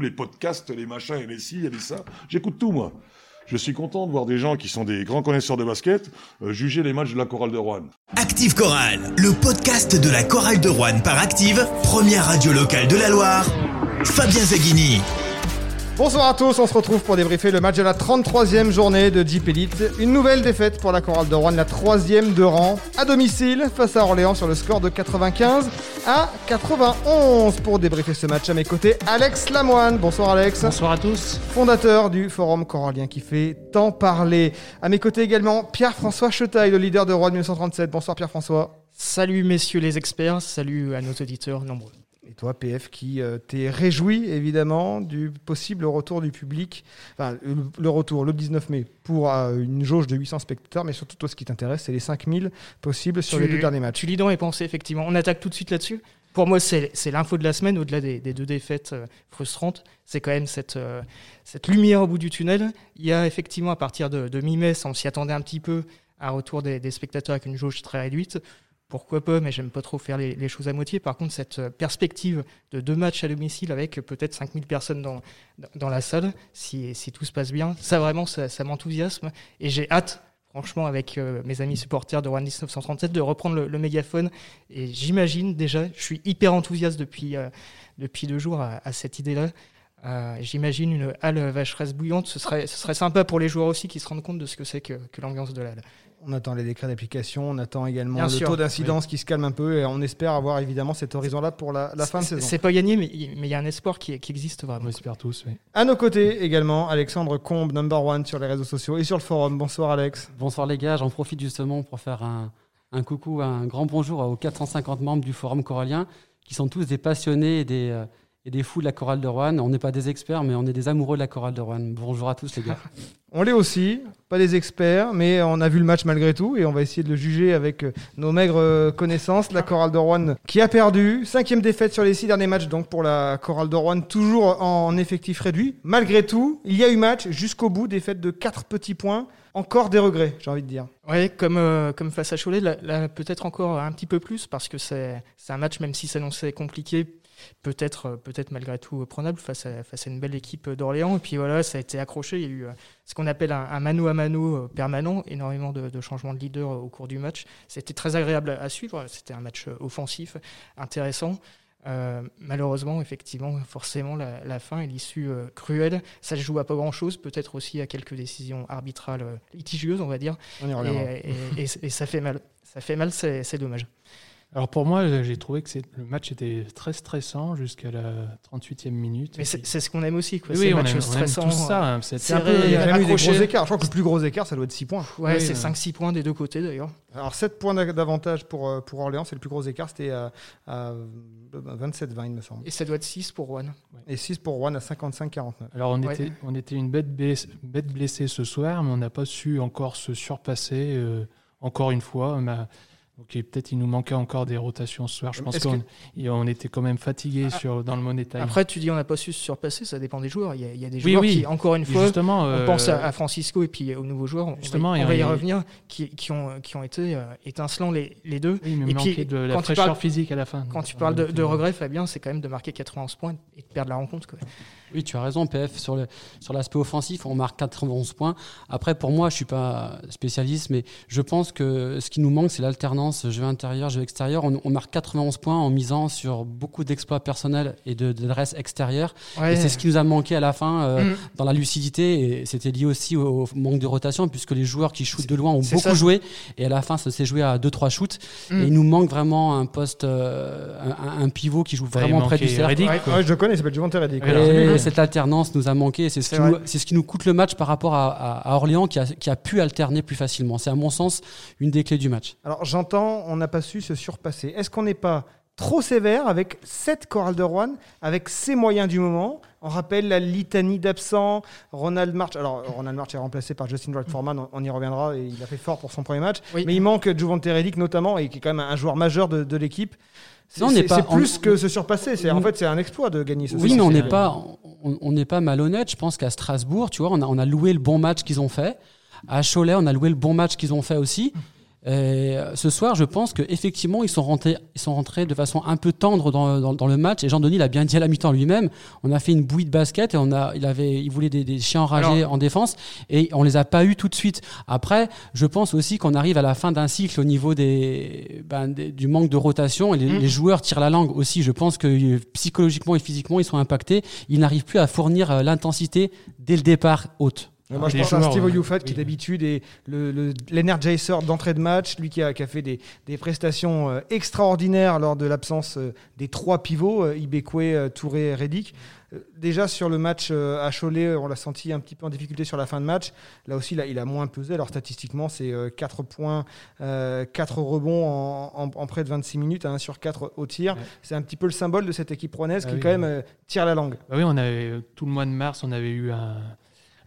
les podcasts, les machins et les ci et les ça. J'écoute tout, moi. Je suis content de voir des gens qui sont des grands connaisseurs de basket euh, juger les matchs de la chorale de Rouen. Active Chorale, le podcast de la chorale de Rouen par Active, première radio locale de la Loire. Fabien Zaghini. Bonsoir à tous, on se retrouve pour débriefer le match de la 33e journée de Jeep Elite. Une nouvelle défaite pour la chorale de Rouen, la troisième de rang, à domicile face à Orléans sur le score de 95 à 91. Pour débriefer ce match à mes côtés, Alex Lamoine. Bonsoir Alex. Bonsoir à tous. Fondateur du Forum Corallien qui fait tant parler. À mes côtés également, Pierre-François Chetaille, le leader de Rouen 1937. Bonsoir Pierre-François. Salut messieurs les experts, salut à nos auditeurs nombreux. Et toi, PF, qui euh, t'es réjoui évidemment du possible retour du public, enfin le, le retour le 19 mai pour euh, une jauge de 800 spectateurs, mais surtout toi, ce qui t'intéresse, c'est les 5000 possibles sur Tu- les deux derniers matchs. Tu lis dans pensées, effectivement. On attaque tout de suite là-dessus. Pour moi, c'est c'est l'info de la semaine, au-delà des, des deux défaites euh, frustrantes. C'est quand même cette, cette lumière au bout du tunnel. Il y a effectivement, à partir de, de mi-mai, on s'y attendait un petit peu, un retour des, des spectateurs avec une jauge très réduite. Pourquoi pas, mais j'aime pas trop faire les, choses à moitié. Par contre, cette euh, perspective de deux matchs à domicile avec peut-être 5000 personnes dans, dans la salle, si, si tout se passe bien, ça vraiment, ça, m'enthousiasme. Et j'ai hâte, franchement, avec euh, mes amis supporters de Rouen 1937, de reprendre le, mégaphone. Et j'imagine déjà, je suis hyper enthousiaste depuis, euh, depuis deux jours à, cette idée-là. J'imagine une halle vacheresse bouillante. Ce serait, ce serait sympa pour les joueurs aussi qui se rendent compte de ce que c'est que, que l'ambiance de la. On attend les décrets d'application, on attend également Bien le sûr, taux d'incidence qui se calme un peu et on espère avoir évidemment cet horizon-là pour la, la fin de saison. C'est pas gagné, mais il mais il y a un espoir qui, qui existe vraiment. On espère tous, oui. À nos côtés également, Alexandre Combe, number one sur les réseaux sociaux et sur le forum. Bonsoir Alex. Bonsoir les gars, j'en profite justement pour faire un, un coucou, un grand bonjour aux 450 membres du Forum Corallien, qui sont tous des passionnés et des, euh, et des fous de la chorale de Rouen. On n'est pas des experts, mais on est des amoureux de la chorale de Rouen. Bonjour à tous les gars. On l'est aussi, pas des experts, mais on a vu le match malgré tout et on va essayer de le juger avec euh, nos maigres euh, connaissances. La chorale de Rouen qui a perdu, cinquième défaite sur les six derniers matchs donc pour la chorale de Rouen, toujours en effectif réduit. Malgré tout, il y a eu match jusqu'au bout, défaite de quatre petits points. Encore des regrets, j'ai envie de dire. Ouais, comme, euh, comme face à Cholet, là, là, peut-être encore un petit peu plus, parce que c'est c'est un match, même si s'annonçait compliqué, peut-être euh, peut-être malgré tout prenable face à, face à une belle équipe d'Orléans. Et puis voilà, ça a été accroché. Il y a eu euh, ce qu'on appelle un, un mano à mano euh, permanent, énormément de, de changements de leader au cours du match. C'était très agréable à suivre. C'était un match offensif, intéressant. Euh, malheureusement, effectivement, forcément, la, la fin et l'issue euh, cruelle, ça se joue à pas grand-chose, peut-être aussi à quelques décisions arbitrales litigieuses, on va dire. On Et, et- et- et ça fait mal. Ça fait mal, c'est dommage. Alors pour moi, euh, j'ai trouvé que c'est- le match était très stressant jusqu'à la 38e minute. Mais c'est c'est ce qu'on aime aussi. Quoi. Oui, C'est on match aime, on aime stressant. tout ça. hein. C'était un serré, peu... Il y a jamais eu des gros écarts. Je crois que le plus gros écart, ça doit être 6 points. Ouais, Oui, c'est euh. 5-6 points des deux côtés d'ailleurs. Alors 7 points d'a- d'avantage pour, euh, pour Orléans, c'est le plus gros écart, c'était à, à 27-20 il me semble. Et ça doit être 6 pour Rouen. Et 6 pour Rouen à 55-49. Alors on, Ouais. était, on était une bête, bless- bête blessée ce soir, mais on n'a pas su encore se surpasser euh, encore une fois. On a- et peut-être il nous manquait encore des rotations ce soir. Je pense Est-ce qu'on on était quand même fatigué Ah. sur, dans le Money Time. Après, tu dis on n'a pas su se surpasser, ça dépend des joueurs. Il y a, il y a des Oui, joueurs oui. qui, encore une Et fois, justement, on euh, pense à, à Francisco et puis aux nouveaux joueurs. On Justement, va, on va y revenir, qui, qui ont, qui ont été euh, étincelants les, les deux. oui, mais et il manquait puis, de la quand tu fraîcheur parles- physique à la fin. Quand tu parles de, de regrets, Fabien, c'est quand même de marquer 91 points et de perdre la rencontre. Quoi. Oui, tu as raison, PF. Sur le- sur l'aspect offensif, on marque 91 points. Après, pour moi, je suis pas spécialiste, mais je pense que ce qui nous manque, c'est l'alternance jeu intérieur, jeu extérieur. On, on marque 91 points en misant sur beaucoup d'exploits personnels et de- d'adresses extérieures. Ouais. Et c'est ce qui nous a manqué à la fin euh, Mm. dans la lucidité. Et c'était lié aussi au, au manque de rotation, puisque les joueurs qui shootent de loin ont beaucoup ça. joué. Et à la fin, ça s'est joué à 2-3 shoots. Mm. Et il nous manque vraiment un poste, euh, un, un pivot qui joue vraiment près du cercle. Reddick, Ouais. Ouais, je le connais, il s'appelle Juvante Reddick. Cette alternance nous a manqué. C'est ce, qui nous- vrai. c'est ce qui nous coûte le match par rapport à, à- à Orléans qui a, qui a pu alterner plus facilement. C'est à mon sens une des clés du match. Alors j'entends, on n'a pas su se surpasser. Est-ce qu'on n'est pas trop sévère avec cette chorale de Rouen, avec ses moyens du moment On rappelle la litanie d'absents. Ronald March, alors Ronald March est remplacé par Justin Wright Foreman, on, on y reviendra, et il a fait fort pour son premier match. Oui. Mais il manque Juvante Reddick notamment, et qui est quand même un joueur majeur de, de l'équipe. C'est plus on- que se surpasser. C'est, en fait, c'est un exploit de gagner ce Oui, mais on n'est pas, on on n'est pas malhonnête. Je pense qu'à Strasbourg, tu vois, on a, on a loué le bon match qu'ils ont fait. À Cholet, on a loué le bon match qu'ils ont fait aussi. Et euh, ce soir, je pense qu'effectivement, ils sont rentrés, ils sont rentrés de façon un peu tendre dans, dans, dans le match. Et Jean-Denis l'a bien dit à la mi-temps lui-même. On a fait une bouillie de basket et on a, il avait, il voulait des, des chiens enragés en défense et on les a pas eu tout de suite. Après, je pense aussi qu'on arrive à la fin d'un cycle au niveau des, ben, des- du manque de rotation et les, Mm. les joueurs tirent la langue aussi. Je pense que euh, psychologiquement et physiquement, ils sont impactés. Ils n'arrivent plus à fournir euh, l'intensité dès le départ haute. Moi, je pense à Steve Oyufat qui d'habitude est le- le- l'energizer d'entrée de match, lui qui a, qui a fait des, des prestations euh, extraordinaires lors de l'absence euh, des trois pivots, euh, Ibekwe, Touré, Reddick. Euh, Déjà sur le match à Cholet, on l'a senti un petit peu en difficulté sur la fin de match. Là aussi, là, il a moins pesé. Alors statistiquement, c'est 4 points, euh, 4 rebonds en, en- en près de 26 minutes, à 1 sur 4 au tir. Ouais. C'est un petit peu le symbole de cette équipe rouennaise Ah qui oui, quand même tire la langue. Bah oui, on avait tout le mois de mars, on avait eu un,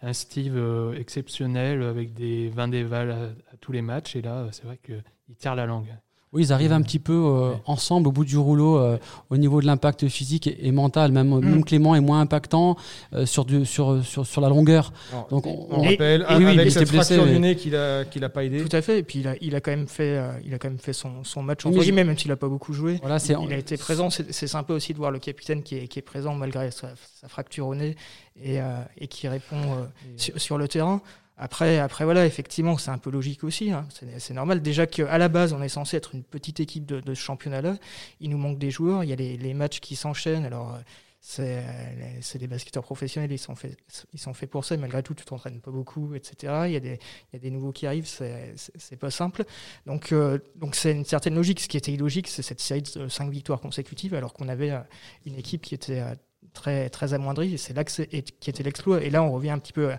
un Steve euh, exceptionnel avec des 20 dévals à, tous les matchs. Et là, euh, c'est vrai qu'il tire la langue. Oui, ils arrivent un petit peu euh, Ouais. ensemble au bout du rouleau euh, au niveau de l'impact physique et, et mental. Même, Mm. même Clément est moins impactant euh, sur, du, sur, sur, sur la longueur. Donc, on- On Et- rappelle, et oui, il avec était cette blessé, fracture mais- du nez qu'il a, qu'il a pas aidé. Tout à fait. Et puis il a, il a quand même fait, euh, il a quand même fait son, son match Oui, je- guillemets, même s'il a pas beaucoup joué. Voilà, c'est Il a été présent. C'est sympa aussi de voir le capitaine qui est, qui est présent malgré sa, sa fracture au nez et, euh, et qui répond euh, sur, sur le terrain. Après, après voilà, effectivement, c'est un peu logique aussi. hein. C'est normal. Déjà qu'à la base, on est censé être une petite équipe de, ce championnat-là. Il nous manque des joueurs. Il y a les, matchs qui s'enchaînent. Alors, c'est des basketteurs professionnels. Ils sont faits, ils sont faits pour ça. Malgré tout, tu t'entraînes pas beaucoup, etc. Il y a des, nouveaux qui arrivent. C'est pas simple. Donc, euh, donc c'est une certaine logique. Ce qui était illogique, c'est cette série de 5 victoires consécutives, alors qu'on avait euh, une équipe qui était euh, très, très amoindrie. Et c'est là que qui était l'exploit. Et là, on revient un petit peu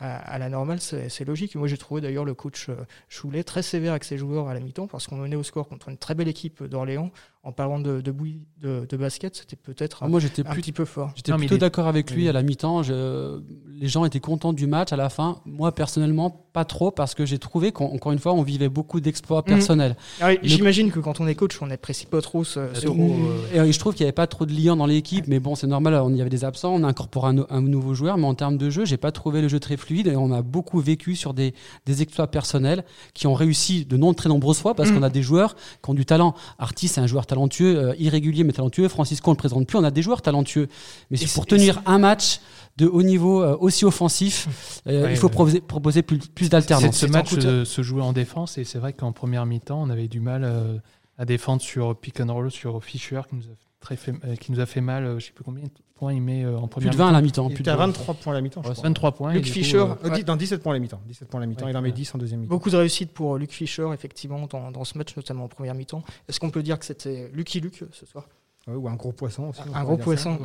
à, la normale. C'est c'est logique. Moi, j'ai trouvé d'ailleurs le coach euh, Choulet très sévère avec ses joueurs à la mi-temps parce qu'on menait au score contre une très belle équipe d'Orléans. En parlant de, de bouillie de, de basket, c'était peut-être Ah, un, moi, j'étais un plus petit peu fort. J'étais Non, plutôt est- d'accord avec lui Oui. à la mi-temps. Je... Les gens étaient contents du match à la fin. Moi, personnellement, pas trop parce que j'ai trouvé qu'encore une fois, on vivait beaucoup d'exploits Mhm. personnels. Ah oui, Le- J'imagine que quand on est coach, on n'apprécie pas trop ce, ce euh, Et je trouve qu'il n'y avait pas trop de liens dans l'équipe, mais bon, c'est normal. On y avait des absents, on a incorporé un, no- un nouveau joueur, mais en termes de jeu, j'ai pas trouvé le jeu très fluide et on a beaucoup vécu sur des, des exploits personnels qui ont réussi de non très nombreuses fois parce Mhm. qu'on a des joueurs qui ont du talent. Artis, c'est un joueur talentueux, euh, irrégulier mais talentueux. Francisco, on le présente plus. On a des joueurs talentueux, mais c'est pour tenir un match de haut niveau euh, aussi offensif, euh, Ouais, il faut proposer, proposer plus, plus C'est- d'alternance. Ce match se jouait en défense et c'est vrai qu'en première mi-temps, on avait du mal euh, à défendre sur pick and roll, sur Fischer qui nous a, très fait, euh, qui nous a fait mal. euh, Je sais plus combien de points il met euh, en Plus première de 20 à la mi-temps. Il plus était de à 20. 23 points à la mi-temps, je mi-temps. crois. 23 points. Luc Fischer, dix- non, 17 points à la mi-temps. 17 points à la mi-temps. Ouais, il en met ouais. 10 en deuxième mi-temps. Beaucoup de réussite pour Luc Fischer, effectivement, dans, dans ce match, notamment en première mi-temps. Est-ce qu'on peut dire que c'était Lucky Luke ce soir? Ouais, ou un gros poisson aussi. Un gros poisson.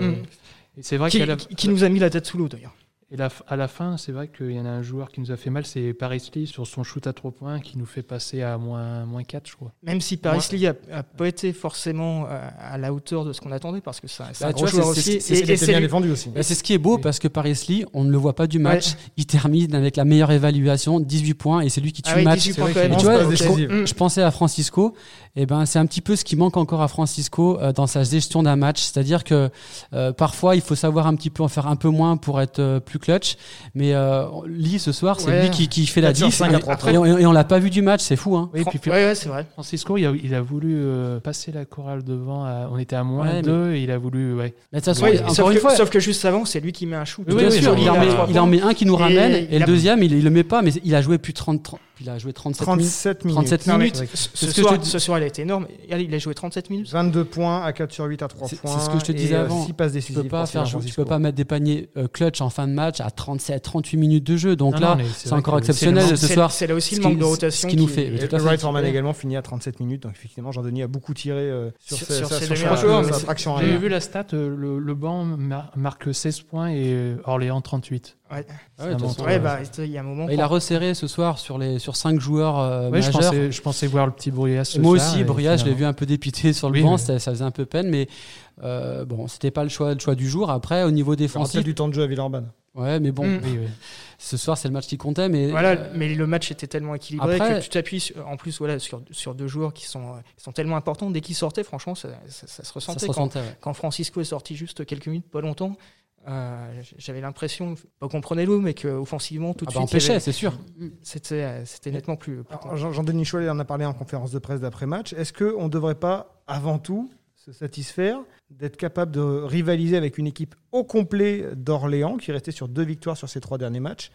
et c'est vrai qui nous a mis la tête sous l'eau, d'ailleurs. Et la- à la fin, c'est vrai qu'il y en a un joueur qui nous a fait mal, c'est Paris Lee sur son shoot à 3 points qui nous fait passer à moins, moins 4, je crois. Même si Paris Lee n'a pas été forcément euh, à la hauteur de ce qu'on attendait, parce que c'est un, c'est Bah, un tu gros vois, joueur c'est- aussi. c'est- était bien défendu aussi. Bah, c'est ce qui est beau Oui. parce que Paris Lee, on ne le voit pas du match. Il termine avec la meilleure évaluation, 18 points, et c'est lui qui tue Ah oui, le match. 18 C'est points vrai quand qu'il même. tu vois, passe je- décisive. Je pensais à Francisco, et ben c'est un petit peu ce qui manque encore à Francisco euh, dans sa gestion d'un match, c'est-à-dire que euh, parfois il faut savoir un petit peu en faire un peu moins pour être euh, plus clutch, mais euh, Lee ce soir c'est Ouais. lui qui, qui fait la 4 sur diff 5 à et, 3 et on, l'a pas vu du match, c'est fou hein. Oui, Fran- puis- puis- ouais, ouais, c'est vrai. Francisco, il a, il a voulu euh, passer la chorale devant. à- on était à moins Ouais, mais- 2 et il a voulu. Ouais. Mais encore sauf, une que, fois, sauf que juste avant, c'est lui qui met un shoot. Oui, bien oui, sûr, oui, il, en met, il en met un qui nous Et ramène, et, le deuxième il, il le met pas, mais il a joué plus de 30, 30 il a joué 37 minutes. 37 minutes. 37 Non, minutes. ce, ce ce soir, te dis. ce soir, il a été énorme. Il a joué 37 minutes. 22 points à 4 sur 8 à 3 C'est- points. c'est ce que je te disais euh, avant. six passes Tu peux pas faire, tu peux pas mettre des paniers euh, clutch en fin de match à 37, 38 minutes de jeu. Donc Non, là, c'est encore exceptionnel c'est ce soir. C'est là aussi Ce le manque qui- de ce rotation. qui nous fait-. Wright Forman également finit à 37 minutes. Donc effectivement, Jean-Denis a beaucoup tiré euh, sur, J'ai vu la stat, le, banc mar- marque 16 points et Orléans 38. Ouais. Ah ouais, de toute façon, Ouais, bah, il y a un moment. il a resserré ce soir sur les sur cinq joueurs euh, Ouais, je, majeurs. pensais, je pensais voir le petit Bruyas ce Moi soir, aussi, Bruyas, je l'ai vu un peu dépité sur le Oui, banc, oui. ça, ça faisait un peu peine, mais euh, bon, c'était pas le choix, le choix du jour. Après, au niveau Il défensif, peut-être du temps de jeu à Villeurbanne. ouais, mais bon, Mm. Oui, oui. ce soir c'est le match qui comptait, mais Voilà, euh, mais le match était tellement équilibré après- que tu t'appuies sur- en plus voilà, sur, sur deux joueurs qui sont, euh, qui sont tellement importants. Dès qu'ils sortaient, franchement, ça, ça- ça se ça ressentait. se quand, ressentait. ouais. quand Francisco est sorti juste quelques minutes, pas longtemps, Euh, J'avais l'impression, pas qu'on prenait l'eau, mais qu'offensivement, tout de Ah bah, suite, avait- c'est sûr. c'était euh, c'était nettement plus. Jean- Jean-Denis Chouet en a parlé en conférence de presse d'après-match. Est-ce qu'on ne devrait pas, avant tout, se satisfaire d'être capable de rivaliser avec une équipe au complet d'Orléans, qui restait sur deux victoires sur ses trois derniers matchs,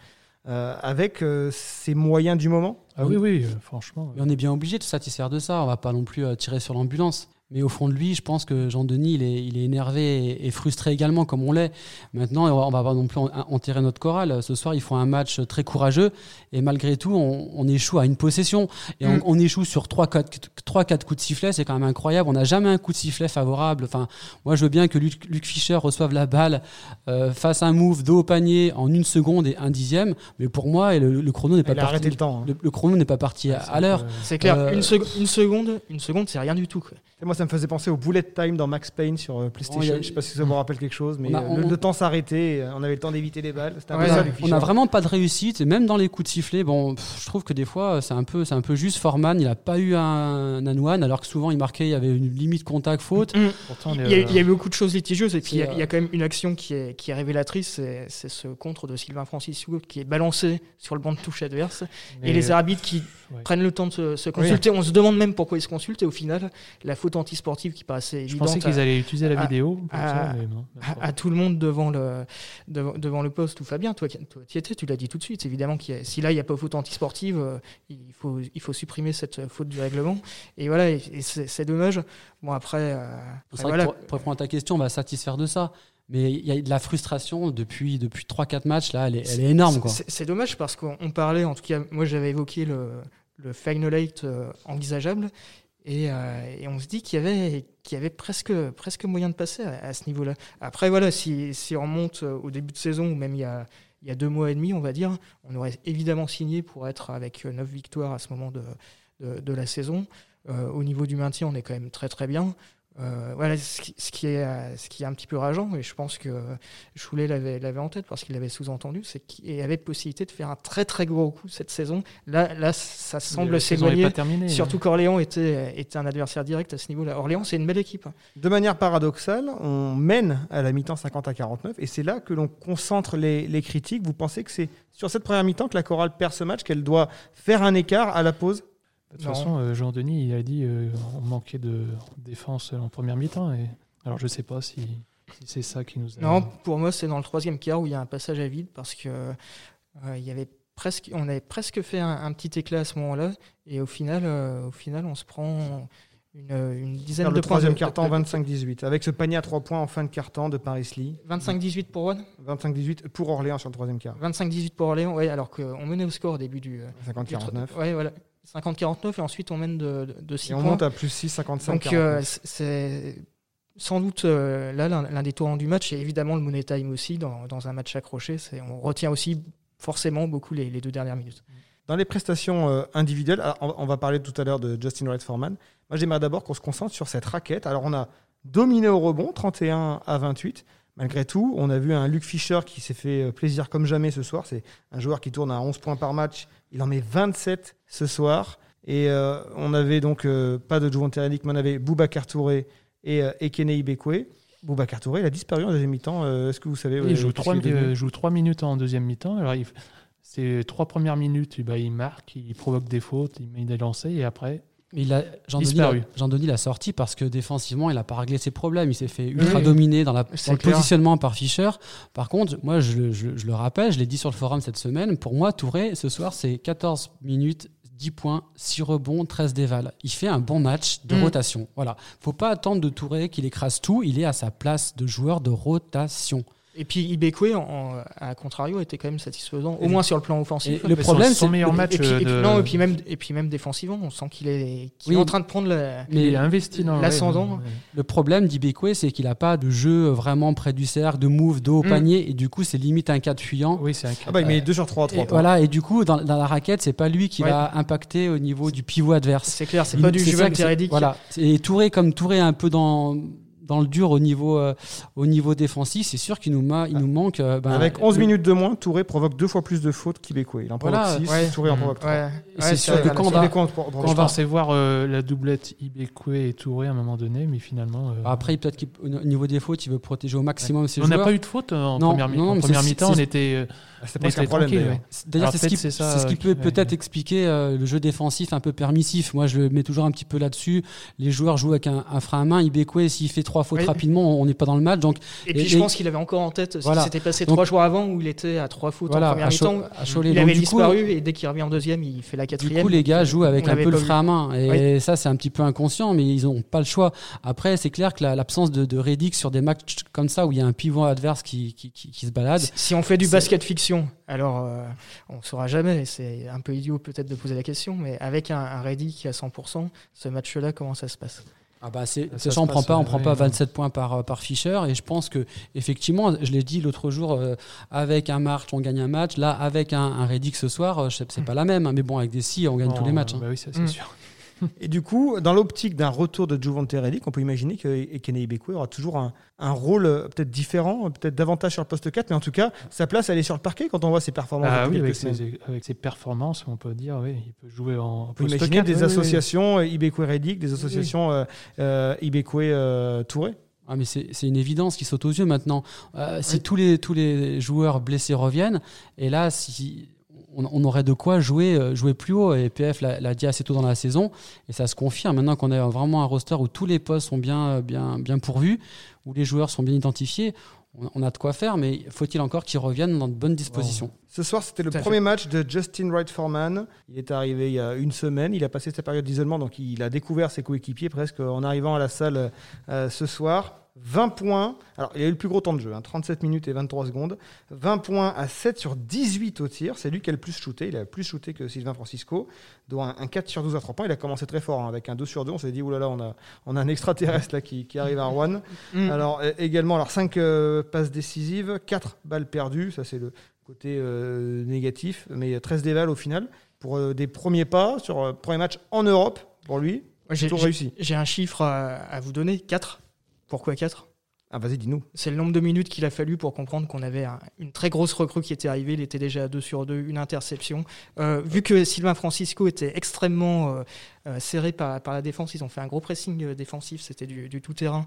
euh, avec euh, ses moyens du moment? Ah oui, oui, euh, franchement. Et on est bien obligé de se satisfaire de ça. On va pas non plus euh, tirer sur l'ambulance. Mais au fond de lui, je pense que Jean-Denis, il est, il est énervé et, et frustré également, comme on l'est. Maintenant, on va pas non plus en- enterrer notre chorale. Ce soir, ils font un match très courageux. Et malgré tout, on, on échoue à une possession. Et Mm. on, on échoue sur 3-4 coups de sifflet. C'est quand même incroyable. On n'a jamais un coup de sifflet favorable. Enfin, moi, je veux bien que Luc, Luc Fischer reçoive la balle, euh, fasse un move dos au panier en une seconde et un dixième. Mais pour moi, le, le chrono n'est pas Il a parti. arrêté le temps. hein. le- le chrono n'est pas parti à, à l'heure. C'est clair, Euh, une, seconde, une seconde, une seconde, c'est rien du tout. quoi. Et moi, ça me faisait penser au bullet time dans Max Payne sur euh, PlayStation. A- Je sais pas si ça vous rappelle quelque chose, mais On a- euh, le, on- le temps s'arrêtait. euh, On avait le temps d'éviter les balles. Ouais, ça, on- n'a vraiment pas de réussite, et même dans les coups de sifflet, bon, pff, je trouve que des fois c'est un peu, c'est un peu juste. Forman, il n'a pas eu un, un one, alors que souvent il marquait, il y avait une limite contact faute. Pourtant, Il y, a, est, il y a eu beaucoup de choses litigieuses et puis il y, a- C'est, euh, il y a quand même une action qui est, qui est révélatrice, c'est ce contre de Sylvain Francisco qui est balancé sur le banc de touche adverse mais- et les arbitres qui ouais. prennent le temps de se, se consulter. On se demande même pourquoi ils se consultent et au final, la faute antisportive qui paraissait Je pensais qu'ils allaient utiliser la à- vidéo pour à- ça, mais non. à- à tout le monde devant le, devant, devant le poste ou Fabien, toi, qui- étais, tu l'as dit tout de suite, évidemment, qu'il y a- si là il n'y a pas faute antisportive, euh, il, faut, il faut supprimer cette faute du règlement. Et voilà, et, et c'est c'est dommage. Bon, après, euh, C'est après, vrai voilà. que pour, pour répondre à ta question, on va satisfaire de ça. Mais il y a de la frustration depuis, depuis 3-4 matchs, là, elle est, elle est énorme. Quoi. C'est c'est dommage parce qu'on on parlait, en tout cas, moi j'avais évoqué le, le Final Eight euh, envisageable et, euh, et on se dit qu'il y avait, qu'il y avait presque, presque moyen de passer à, ce niveau-là. Après, voilà, si, on remonte euh, au début de saison ou même il y, a, il y a deux mois et demi, on va dire, on aurait évidemment signé pour être avec euh, neuf victoires à ce moment de, de, la saison. Au niveau du maintien, on est quand même très très bien. Euh, voilà, ce qui, ce qui est, euh, ce qui est un petit peu rageant, et je pense que Choulet l'avait l'avait en tête parce qu'il l'avait sous-entendu, c'est qu'il avait possibilité de faire un très très gros coup cette saison. Là, là ça semble s'éloigner. Surtout qu'Orléans était, était un adversaire direct à ce niveau-là. Orléans, c'est une belle équipe. hein. De manière paradoxale, on mène à la mi-temps 50 à 49 et c'est là que l'on concentre les, les critiques. Vous pensez que c'est sur cette première mi-temps que la chorale perd ce match, qu'elle doit faire un écart à la pause De toute Non. façon, euh, Jean-Denis, il a dit euh, on manquait de défense en première mi-temps. Et... Alors, je sais pas si, si c'est ça qui nous a. Non, pour moi, c'est dans le troisième quart où il y a un passage à vide parce que euh, il y avait presque, on avait presque fait un, un petit éclat à ce moment-là et au final, euh, au final, on se prend une, une dizaine de le points. troisième de- quart-temps, de- 25-18, avec ce panier à 3 points en fin de quart-temps de Paris Lee. 25-18 pour One, 25-18 pour Orléans sur le troisième quart. 25-18 pour Orléans, ouais, alors qu'on menait au score au début du. du 50-49. Ouais, voilà. 50-49 et ensuite on mène de, de, 6 Et on points. monte à plus 6, 55 Donc euh, c'est- sans doute euh, là l'un des tournants du match et évidemment le money time aussi dans, dans un match accroché. On retient aussi forcément beaucoup les, les deux dernières minutes. Dans les prestations euh, individuelles, alors, on, on va parler tout à l'heure de Justin Wright Foreman. Moi, j'aimerais d'abord qu'on se concentre sur cette raquette. Alors, on a dominé au rebond, 31 à 28. Malgré tout, on a vu un Luc Fischer qui s'est fait euh, plaisir comme jamais ce soir. C'est un joueur qui tourne à 11 points par match. Il en met 27 ce soir. Et euh, on avait donc euh, pas de Jouvent Terenic, mais on avait Boubacar Touré et euh, Ekene Ibekwe. Boubacar Touré, il a disparu en deuxième mi-temps. Est-ce que vous savez il joue euh, joue trois minutes en deuxième mi-temps. Alors, il- ces trois premières minutes, bah, il marque, il provoque des fautes, il met des lancers et après, il Jean-Denis l'a- sorti parce que défensivement, il n'a pas réglé ses problèmes. Il s'est fait ultra Oui. dominer dans, la, dans le positionnement par Fischer. Par contre, moi, je, le- je- je le rappelle, je l'ai dit sur le forum cette semaine. Pour moi, Touré, ce soir, c'est 14 minutes, 10 points, 6 rebonds, 13 dévals. Il fait un bon match de Mm. rotation. Voilà. faut pas attendre de Touré qu'il écrase tout. Il est à sa place de joueur de rotation. Et puis Ibekwe, à contrario, était quand même satisfaisant, au moins sur le plan offensif. Et le Mais problème, son, son c'est meilleur match et puis, et puis- de- non, et puis même, et puis même défensivement, on sent qu'il est, qu'il est en train de prendre la. il a investi dans l'ascendant. ouais, ouais. Le problème d'Ibekwe, c'est qu'il n'a pas de jeu vraiment près du cercle, de move, dos au Mm. panier, et du coup, c'est limite un cas de fuyant. Oui, c'est un Ah bah, il met 2 sur 3 à 3 Et voilà, et du coup, dans, dans la raquette, c'est pas lui qui Ouais. va impacter au niveau du pivot adverse. C'est clair, c'est pas du c'est c'est- Teredic. Voilà. Et Touré, comme Touré est un peu dans, dans le dur au niveau, euh, au niveau défensif, c'est sûr qu'il nous, ma- il nous manque. euh, ben, Avec 11 le- minutes de moins, Touré provoque deux fois plus de fautes qu'Ibekwe. Il en provoque Voilà, 6, ouais. Touré en provoque 3. Ouais. Et c'est sûr que quand on va- on pensais voir euh, la doublette Ibekwe et Touré à un moment donné, mais finalement. euh, Après, peut-être qu'au niveau des fautes, il veut protéger au maximum ses on n'a joueurs. pas eu de faute euh, en Non, première, mi- mi-temps. On c'est- était, C'était on presque un problème d'ailleurs. c'est ce qui, c'est ça, c'est ce qui euh, peut peut-être ouais. expliquer euh, le jeu défensif un peu permissif. Moi, je le mets toujours un petit peu là-dessus. Les joueurs jouent avec un, un frein à main. Ibekwe, s'il fait trois fautes Oui. rapidement, on n'est pas dans le match. Donc, Et puis Et- je pense qu'il avait encore en tête ce Voilà. qui s'était passé Donc- trois jours avant où il était à trois fautes voilà, en première mi-temps. Il Donc, avait du coup, disparu et dès qu'il revient en deuxième, il fait la Du quatrième. coup, les gars jouent avec On un peu le frein à main. Et ça, c'est un petit peu inconscient, mais ils n'ont pas le choix. Après, c'est clair que la- l'absence de, Reddick sur des matchs comme ça, où il y a un pivot adverse qui, se balade, Si- on fait du C'est- basket fiction, alors euh, on saura jamais. C'est un peu idiot peut-être de poser la question, mais avec un, un Reddy qui est à 100%, ce match-là, comment ça se passe? Ah bah c'est, Ça on prend pas, on ouais, prend pas ouais. 27 points par, euh, par Fischer et je pense que effectivement, je l'ai dit l'autre jour, euh, avec un March on gagne un match, là avec un, un Reddick ce soir, euh, c'est pas la même, hein, mais bon avec des si on gagne bon, tous les matchs. hein. bah oui, ça c'est Mm. sûr. Et du coup, dans l'optique d'un retour de Juvante Reddick, on peut imaginer que Ekene Ibekwe aura toujours un, un rôle euh, peut-être différent, peut-être davantage sur le poste 4, mais en tout cas, sa place, elle est sur le parquet quand on voit ses performances. Ah oui, avec ses, avec ses performances, on peut dire, oui, il peut jouer en On peut poste imaginer quatre, des oui, oui, oui. associations euh, Ibekwe Reddick, des associations euh, euh, Ibekwe euh, Touré. Ah mais c'est c'est une évidence qui saute aux yeux maintenant. Euh, si Oui. tous les tous les joueurs blessés reviennent, et là si on, on aurait de quoi jouer euh, jouer plus haut. Et PF l'a dit assez tôt dans la saison, et ça se confirme maintenant qu'on a vraiment un roster où tous les postes sont bien bien bien pourvus, où les joueurs sont bien identifiés. On, a de quoi faire, mais faut-il encore qu'ils reviennent dans de bonnes dispositions? Ce soir, c'était le premier match de Justin Wright Foreman. Il est arrivé il y a une semaine. Il a passé sa période d'isolement, donc il a découvert ses coéquipiers presque en arrivant à la salle euh, ce soir. 20 points. Alors, il a eu le plus gros temps de jeu, hein, 37 minutes et 23 secondes. 20 points à 7 sur 18 au tir. C'est lui qui a le plus shooté. Il a plus shooté que Sylvain Francisco, dont un, un 4 sur 12 à 3 points. Il a commencé très fort hein, avec un 2 sur 2. On s'est dit, oulala, on a, on a un extraterrestre là qui, qui arrive à Rouen. Mm. Alors euh, également, alors 5 passes décisives, 4 balles perdues, ça c'est le côté euh, négatif, mais 13 dévals au final pour euh, des premiers pas sur euh, premier match en Europe pour lui. J'ai réussi. j'ai un chiffre à, à vous donner 4. Pourquoi 4 Ah vas-y, dis-nous. C'est le nombre de minutes qu'il a fallu pour comprendre qu'on avait un- une très grosse recrue qui était arrivée. Il était déjà à 2 sur 2, une interception. Euh, vu que Sylvain Francisco était extrêmement euh, euh, serré par, par la défense, ils ont fait un gros pressing euh, défensif. C'était du, du tout-terrain.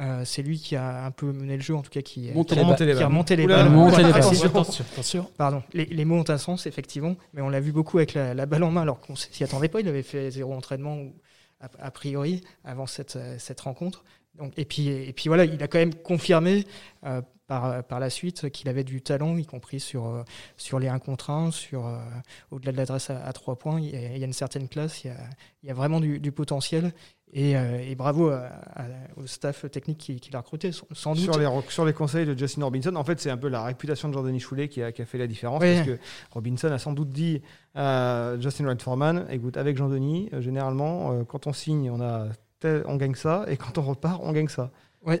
Euh, c'est lui qui a un peu mené le jeu, en tout cas qui, Monter qui les a balles. qui a monté les balles. les balles. attention. Attention, attention. Pardon, les, les mots ont un sens, effectivement, mais on l'a vu beaucoup avec la, la balle en main, alors qu'on s'y attendait pas. Il avait fait zéro entraînement, ou- a, a priori, avant cette, cette rencontre. Donc, et, puis, et puis voilà, il a quand même confirmé euh, par, par la suite qu'il avait du talent, y compris sur, euh, sur les 1 contre 1, sur, euh, au-delà de l'adresse à, à 3 points. Il y, a, il y a une certaine classe, il y a, il y a vraiment du, du potentiel. Et, et bravo à- à- au staff technique qui, qui l'a recruté, sans- doute. Sur les, sur les conseils de Justin Robinson, en fait, c'est un peu la réputation de Jean-Denis Choulet qui a, qui a fait la différence. Ouais. Parce que Robinson a sans doute dit à Justin Wright Foreman écoute, avec Jean-Denis, généralement, quand on signe, on, a on gagne ça, et quand on repart, on gagne ça. Ouais.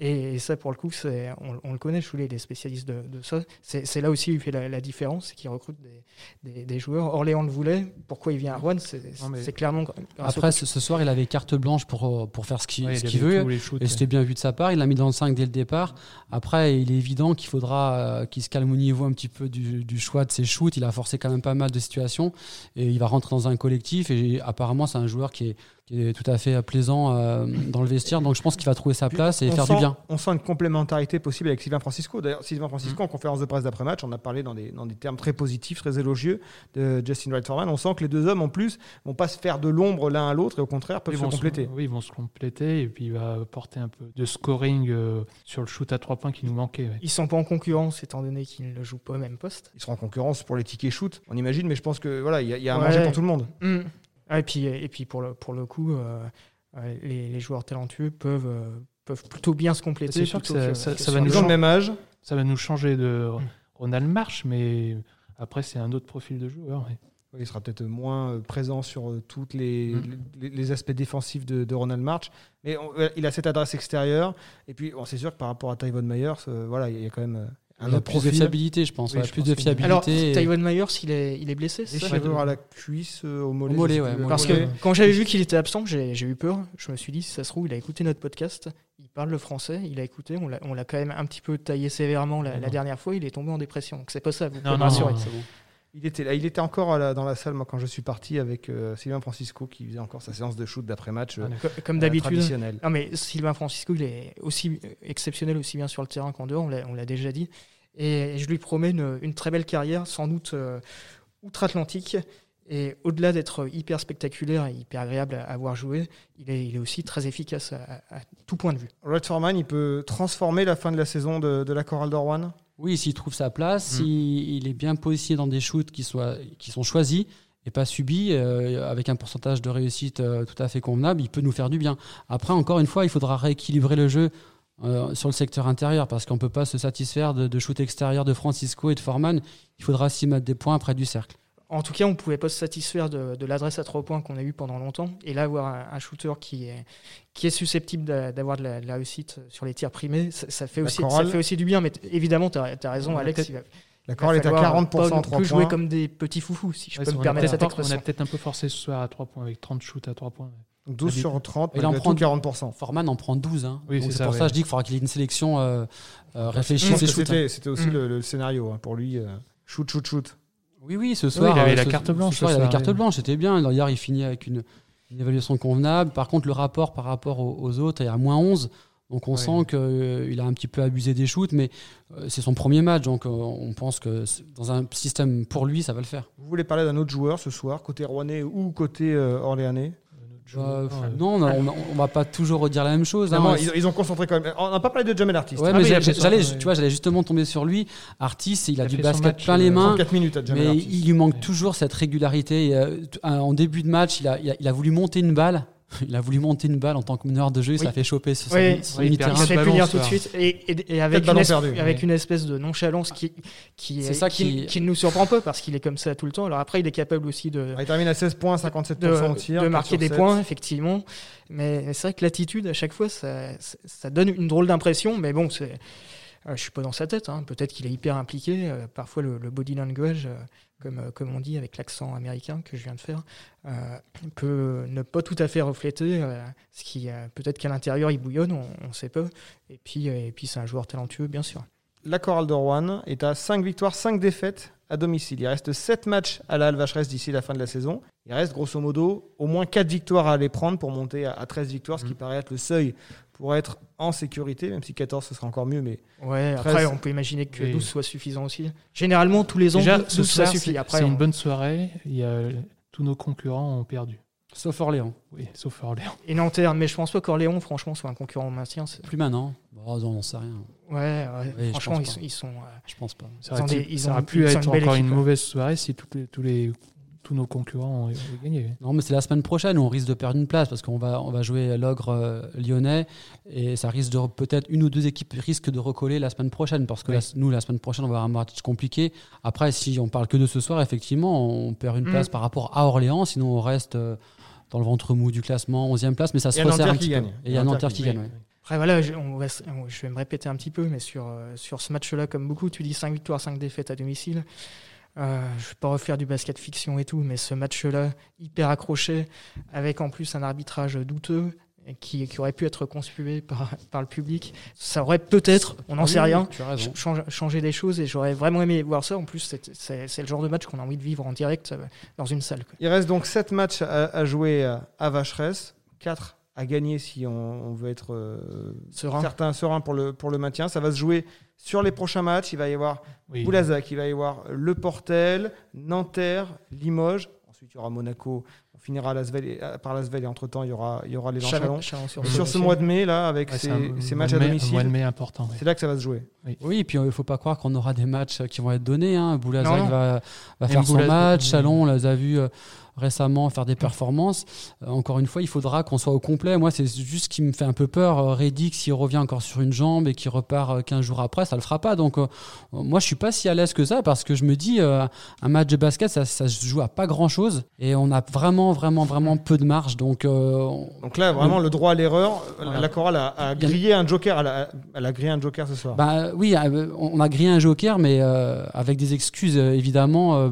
Et, et ça, pour le coup, c'est, on, on le connaît, Choulet, il est spécialiste de, de ça. C'est, c'est là aussi où il fait la, la différence, c'est qu'il recrute des, des, des joueurs. Orléans le voulait. Pourquoi il vient à Rouen C'est, mais- c'est clairement. Après ce, ce soir, il avait carte blanche pour euh, pour faire ce qu'il Ouais, ce il qu'il avait veut. les shoots, Et ouais. c'était bien vu de sa part. Il l'a mis dans le 5 dès le départ. Après, il est évident qu'il faudra euh, qu'il se calme au niveau un petit peu du, du choix de ses shoots. Il a forcé quand même pas mal de situations. Et il va rentrer dans un collectif. Et apparemment, c'est un joueur qui est, qui est tout à fait plaisant euh, dans le vestiaire. Donc je pense qu'il va trouver sa place et on faire sent, du bien. On sent une complémentarité possible avec Sylvain Francisco. D'ailleurs, Sylvain. Francisco, en conférence de presse d'après-match, on a parlé dans des, dans des termes très positifs, très élogieux de Justin Wright Foreman. On sent que les deux hommes, en plus, vont pas se faire de l'ombre l'un à l'autre et au contraire peuvent Ils se vont compléter. oui, ils vont se compléter et puis il va apporter un peu de scoring euh, sur le shoot à trois points qui nous manquait. ouais. Ils sont pas en concurrence, étant donné qu'ils ne jouent pas au même poste. Ils seront en concurrence pour les tickets shoot, on imagine, mais je pense que voilà, il y a, il y a à Ouais. manger pour tout le monde. Mm. Ah, et puis, et puis pour, le, pour le coup, euh, euh, les, les joueurs talentueux peuvent, euh, peuvent plutôt bien se compléter. C'est sûr que ça- ça- que ça va nous le même âge. Ça va nous changer de Mm. Ronald March, mais après c'est un autre profil de joueur. ouais. Il sera peut-être moins présent sur tous les, Mm. les, les aspects défensifs de, de Ronald March. Mais on- il a cette adresse extérieure. Et puis, on c'est sûr que par rapport à Tyvon Myers, euh, voilà, il y a quand même euh, Un autre plus de fiabilité, je pense. Oui, ouais, je plus pense de fiabilité. Alors, et- Tywin Myers, il est, il est blessé, ça cheveux à la cuisse, euh, au mollet. Au mollet, ouais. Parce que quand j'avais vu qu'il était absent, j'ai j'ai eu peur. Je me suis dit, si ça se trouve, il a écouté notre podcast, il parle le français, il a écouté, on l'a- on l'a quand même un petit peu taillé sévèrement la, la Non. dernière fois, il est tombé en dépression. Donc c'est pas ça, vous Non, pouvez me non, rassurer. non. Il était là, il était encore la- dans la salle moi quand je suis parti avec euh, Sylvain Francisco qui faisait encore sa séance de shoot d'après-match. euh, Co- Comme euh, d'habitude. traditionnelle. Non, mais Sylvain Francisco, il est aussi exceptionnel, aussi bien sur le terrain qu'en dehors, on l'a- déjà dit. Et je lui promets une, une très belle carrière, sans doute euh, outre-Atlantique. Et au-delà d'être hyper spectaculaire et hyper agréable à avoir joué, il est, il est aussi très efficace à, à tout point de vue. Red Foreman, il peut transformer la fin de la saison de, de la Coral d'Orwan? Oui, s'il trouve sa place, Mm. s'il il est bien positionné dans des shoots qui, soient, qui sont choisis et pas subis, euh, avec un pourcentage de réussite euh, tout à fait convenable, il peut nous faire du bien. Après, encore une fois, il faudra rééquilibrer le jeu euh, sur le secteur intérieur parce qu'on ne peut pas se satisfaire de, de shoot extérieur de Francisco et de Foreman. Il faudra aussi mettre des points près du cercle. En tout cas, on ne pouvait pas se satisfaire de, de l'adresse à trois points qu'on a eu pendant longtemps. Et là, avoir un, un shooter qui est, qui est susceptible d'a- d'avoir de la, de la réussite sur les tirs primés, ça, ça fait, La aussi, ça fait aussi du bien. Mais évidemment, tu as, raison, On a Alex. va- La est à falloir 40% pas en non 3 plus jouer points. comme des petits foufous, si je Ouais, peux on me permettre cette un- On a expression. peut-être un peu forcé ce soir à 3 points avec 30 shoots à 3 points. 12 Il- sur 30, il en prend tout 40%. Foreman en prend 12. hein. Oui, Donc c'est pour ouais. ça que je dis qu'il faudra qu'il ait une sélection euh, euh, réfléchie. hein. C'était aussi Mm. le, le scénario hein, pour lui. euh, shoot, shoot, shoot. Oui, oui, ce soir. il avait euh, la ce- carte ce blanche, soir, ce il avait soir, carte blanche, c'était bien. D'ailleurs, il finit avec une, une évaluation convenable. Par contre, le rapport par rapport aux, aux autres est à moins 11. Donc on Ouais. sent qu'il a un petit peu abusé des shoots, mais euh, c'est son premier match. Donc euh, on pense que dans un système pour lui, ça va le faire. Vous voulez parler d'un autre joueur ce soir, côté rouennais ou côté euh, orléanais? Euh, Ah, ouais. non, on, a- on a- on va pas toujours redire la même chose. hein. Ils, ils ont concentré quand même. On n'a pas parlé de Jamel Artist. Ouais, mais après, j'allais, tu vois, j'allais justement tomber sur lui. Artis, il a, Il a du basket match, plein les euh, mains. 34 minutes à Jamel Mais il lui manque Ouais. toujours cette régularité. Et, euh, un- en début de match, il a, il a, il a voulu monter une balle. Il a voulu monter une balle en tant que meneur de jeu. Il Oui. s'est fait choper sur Oui, son, oui, il mi-terrain. perd Il se fait ballon, punir tout de suite et, et- et avec, une, es- perdu, avec oui. une espèce de nonchalance qui, qui, C'est ça qui, qui- nous surprend pas parce qu'il est comme ça tout le temps. Alors après, il est capable aussi de, Il termine à 16 points, 57% de, au tir. de 4 marquer des 7. points, effectivement. Mais c'est vrai que l'attitude, à chaque fois, ça, ça- ça donne une drôle d'impression. Mais bon, c'est, euh, je suis pas dans sa tête. hein. Peut-être qu'il est hyper impliqué. euh, parfois, le, le body language, euh, comme, comme on dit avec l'accent américain que je viens de faire, peut ne pas tout à fait refléter ce qui, peut-être qu'à l'intérieur, il bouillonne, on ne sait pas. Et puis, et puis c'est un joueur talentueux, bien sûr. La Chorale de Rouen est à 5 victoires, 5 défaites à domicile. Il reste 7 matchs à la Alvacheresse d'ici la fin de la saison. Il reste grosso modo au moins 4 victoires à aller prendre pour monter à à 13 victoires, ce qui paraît être le seuil pour être en sécurité, même si 14 ce sera encore mieux. Mais Ouais, 13. après, on peut imaginer que Oui. 12 soit suffisant aussi. Généralement, tous les ans, Déjà, 12, ce ça soir, suffit. c'est Après, c'est on- une bonne soirée. Il y a, tous nos concurrents ont perdu. Sauf Orléans. Oui, sauf Orléans. Et Nanterre, mais je pense pas qu'Orléans, franchement, soit un concurrent au maintien. c'est- Plus maintenant. Bon, on n'en sait rien. Ouais, ouais, Oui, je franchement, ils sont, pas. ils sont, euh, Je pense pas. Ça aurait, pu- être encore équipe, une mauvaise soirée si tous les, tous les, tous nos concurrents avaient gagné. Non, mais c'est la semaine prochaine où on risque de perdre une place parce qu'on va, on va jouer l'ogre euh, lyonnais et ça risque de re- peut-être une ou deux équipes risquent de recoller la semaine prochaine parce que Oui. la- nous la semaine prochaine on va avoir un match compliqué. Après, si on parle que de ce soir, effectivement, on perd une Mm. place par rapport à Orléans, sinon on reste euh, dans le ventre mou du classement, 11e place, mais ça se resserre un petit peu. Et il y a Nanterre qui oui. gagne. Après, voilà, je, on va s- on- je vais me répéter un petit peu, mais sur, euh, sur ce match-là, comme beaucoup, tu dis 5 victoires, 5 défaites à domicile. Euh, je ne vais pas refaire du basket fiction et tout, mais ce match-là, hyper accroché, avec en plus un arbitrage douteux qui, qui aurait pu être conspué par, par le public, ça aurait peut-être, on n'en Ah sait rien, Tu as raison. ch- change- changer des choses et j'aurais vraiment aimé voir ça. En plus, c'est- le genre de match qu'on a envie de vivre en direct euh, dans une salle. quoi. Il reste donc 7 matchs à, à jouer à, à Vacheresse, 4 à gagner si on, on veut être euh, Serein. certain, serein pour le, pour le maintien. Ça va se jouer sur les prochains matchs. Il va y avoir Oui. Boulazac, il va y avoir Le Portel, Nanterre, Limoges. Ensuite, il y aura Monaco. On finira par Lasvel et entre-temps, il y aura, il y aura les Chalon. Chalon sur ce mois de mai, là, avec Ouais, ces, un- matchs à domicile, mai important. ouais. c'est là que ça va se jouer. Oui, et puis il ne faut pas croire qu'on aura des matchs qui vont être donnés. Hein. Boulazac Non, non. va, va faire son match. oui. Chalon, on les a vus euh, récemment faire des performances. Euh, encore une fois, il faudra qu'on soit au complet. Moi, c'est juste ce qui me fait un peu peur. Euh, Reddick, s'il revient encore sur une jambe et qu'il repart euh, 15 jours après, ça le fera pas. Donc, euh, moi, je suis pas si à l'aise que ça parce que je me dis, euh, un match de basket, ça, ça se joue à pas grand chose. Et on a vraiment vraiment, vraiment, peu de marge. Donc, euh, Donc là, vraiment, le droit à l'erreur. Voilà. La chorale a, grillé un joker. Elle a, elle a grillé un joker ce soir. bah, oui, euh, on a grillé un joker, mais euh, avec des excuses euh, évidemment euh,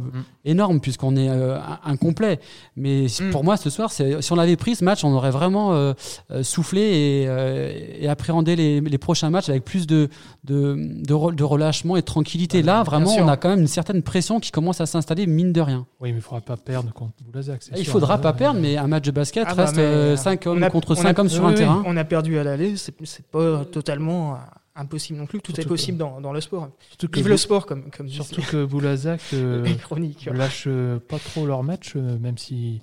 énormes, puisqu'on est euh, in- incomplet. Mais Mm. pour moi, ce soir, c'est- si on avait pris ce match, on aurait vraiment euh, euh, soufflé et, euh, et appréhendé les, les prochains matchs avec plus de, de, de, re- de relâchement et de tranquillité. Là, vraiment, on a quand même une certaine pression qui commence à s'installer, mine de rien. Oui, mais il ne faudra pas perdre contre Boulazac. Il sûr. faudra Ah, pas perdre, mais un match de basket Ah bah, reste mais, 5 on hommes a- contre on a- 5 hommes sur oui, un oui, terrain. On a perdu à l'aller, c'est c'est pas totalement euh, impossible non plus. Tout est possible dans, dans le sport. Surtout que, Vive le sport, comme, comme surtout que Boulazac euh, chroniques. lâche euh, pas trop leur match, euh, même s'ils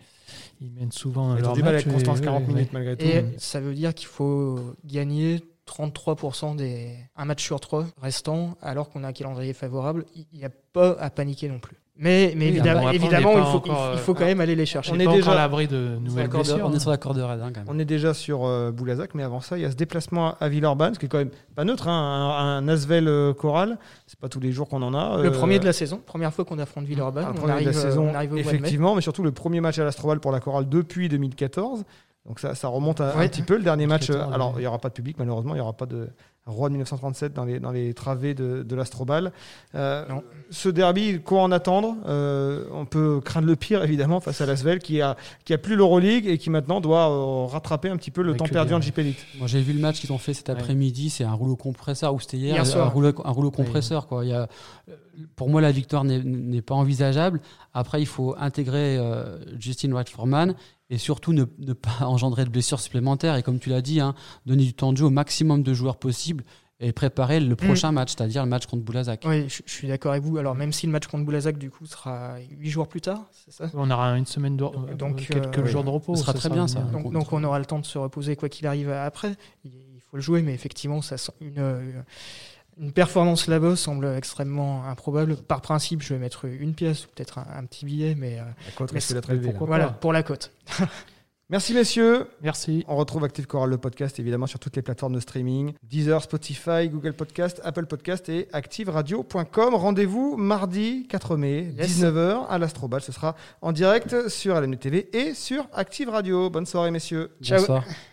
ils mènent souvent leur du mal match. avec Constance et- 40 ouais, minutes malgré tout. Et ça veut dire qu'il faut gagner 33% des un match sur trois restants, alors qu'on a un calendrier favorable. Il n'y a pas à paniquer non plus. Mais, mais Oui, évidemment, bon, après, on évidemment n'est il faut, encore, il faut quand euh, même aller les chercher. on On est pas déjà- à l'abri de On nouvelles blessures. on est sur la corde raide hein, quand même. On est déjà sur euh, Boulazac, mais avant ça, il y a ce déplacement à Villeurbanne, ce qui est quand même pas neutre, hein, un, un Asvel euh, choral. C'est pas tous les jours qu'on en a. Le euh, premier de la saison, première fois qu'on affronte Villeurbanne. Ah, le on, premier arrive, de la euh, saison, on arrive au de effectivement, mais surtout le premier match à l'Astrobal pour la chorale depuis 2014. Donc ça, ça remonte à, un petit peu. Le dernier match, 2014, euh, alors il n'y aura pas de public malheureusement, il n'y aura pas de roi de 1937 dans les, dans les travées de, de l'Astrobal. Euh, ce derby, quoi en attendre? Euh, On peut craindre le pire évidemment face à l'Asvel qui a, qui a plus l'Euroleague et qui maintenant doit euh, rattraper un petit peu le Avec temps le perdu en. JP Elite. Moi, j'ai vu le match qu'ils ont fait cet après-midi. C'est un rouleau compresseur, ou c'était hier, Hier un soir. rouleau, un rouleau compresseur. Quoi. Il y a, pour moi, la victoire n'est- pas envisageable. Après, il faut intégrer euh, Justin Wright Foreman et surtout ne, ne pas engendrer de blessures supplémentaires. Et comme tu l'as dit, hein, donner du temps de jeu au maximum de joueurs possible et préparer le prochain match, c'est-à-dire le match contre Boulazac. Oui, je, je suis d'accord avec vous. Alors, même si le match contre Boulazac, du coup, sera 8 jours plus tard, c'est ça? On aura une semaine de Donc, quelques euh, jours de repos. Ce sera très bien, ça. donc, contre- donc, on aura le temps de se reposer quoi qu'il arrive après. Il, faut le jouer, mais effectivement, ça, sent- une, euh, une performance là-bas semble extrêmement improbable. Par principe, je vais mettre une pièce ou peut-être un, un petit billet, mais euh, La cote Mais risque élevée, pourquoi voilà, pour la cote. Merci messieurs. Merci. On retrouve Active Choral le podcast évidemment sur toutes les plateformes de streaming Deezer, Spotify, Google Podcast, Apple Podcast et activeradio.com. Rendez-vous mardi 4 mai, Yes. 19h à l'Astrobal. Ce sera en direct sur LMU TV et sur Active Radio. Bonne soirée messieurs. Ciao. Bonsoir.